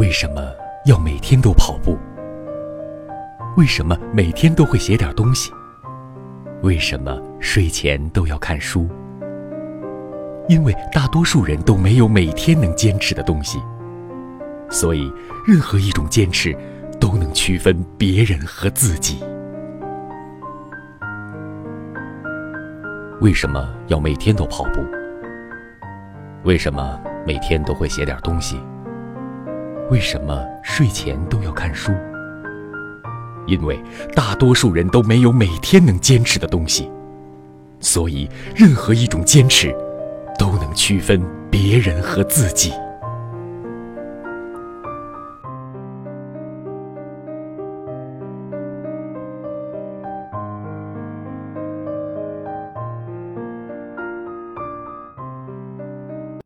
为什么要每天都跑步？为什么每天都会写点东西？为什么睡前都要看书？因为大多数人都没有每天能坚持的东西，所以任何一种坚持都能区分别人和自己。为什么要每天都跑步？为什么每天都会写点东西？为什么睡前都要看书？因为大多数人都没有每天能坚持的东西，所以任何一种坚持都能区分别人和自己。